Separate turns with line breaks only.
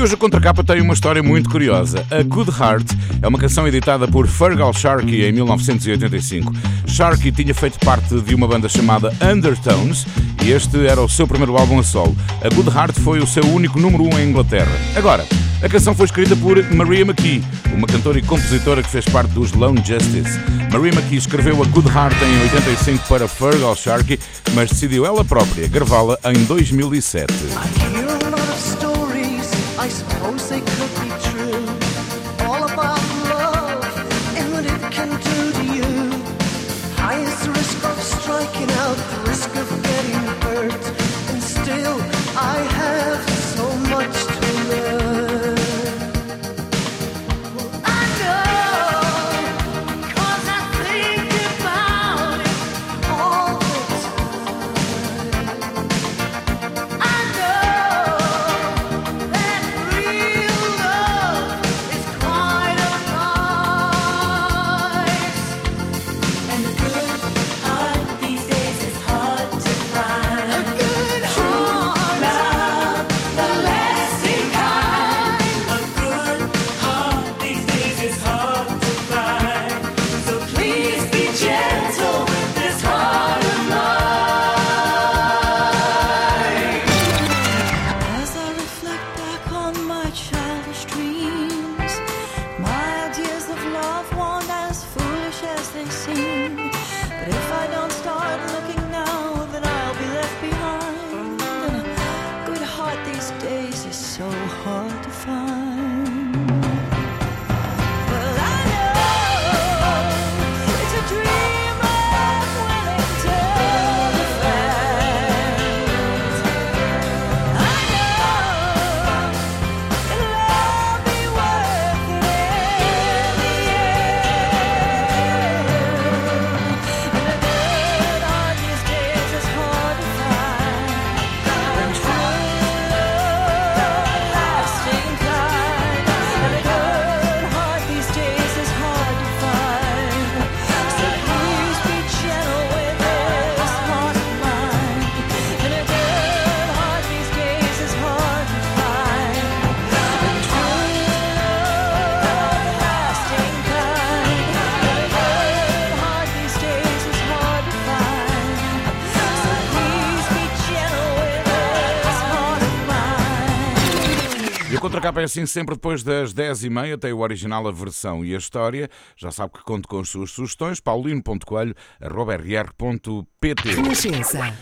hoje a contracapa tem uma história muito curiosa. A Good Heart é uma canção editada por Fergal Sharkey em 1985. Sharkey tinha feito parte de uma banda chamada Undertones e este era o seu primeiro álbum a solo. A Good Heart foi o seu único número 1 um em Inglaterra. Agora, a canção foi escrita por Maria McKee, uma cantora e compositora que fez parte dos Lone Justice. Maria McKee escreveu a Good Heart em 85 para Fergal Sharkey, mas decidiu ela própria gravá-la em 2007. I suppose they could be true. hard to find. E a contracapa é assim sempre depois das 10h30, tem o original, a versão e a história. Já sabe que conto com as suas sugestões, paulino.coelho.rr.pt
Renascença.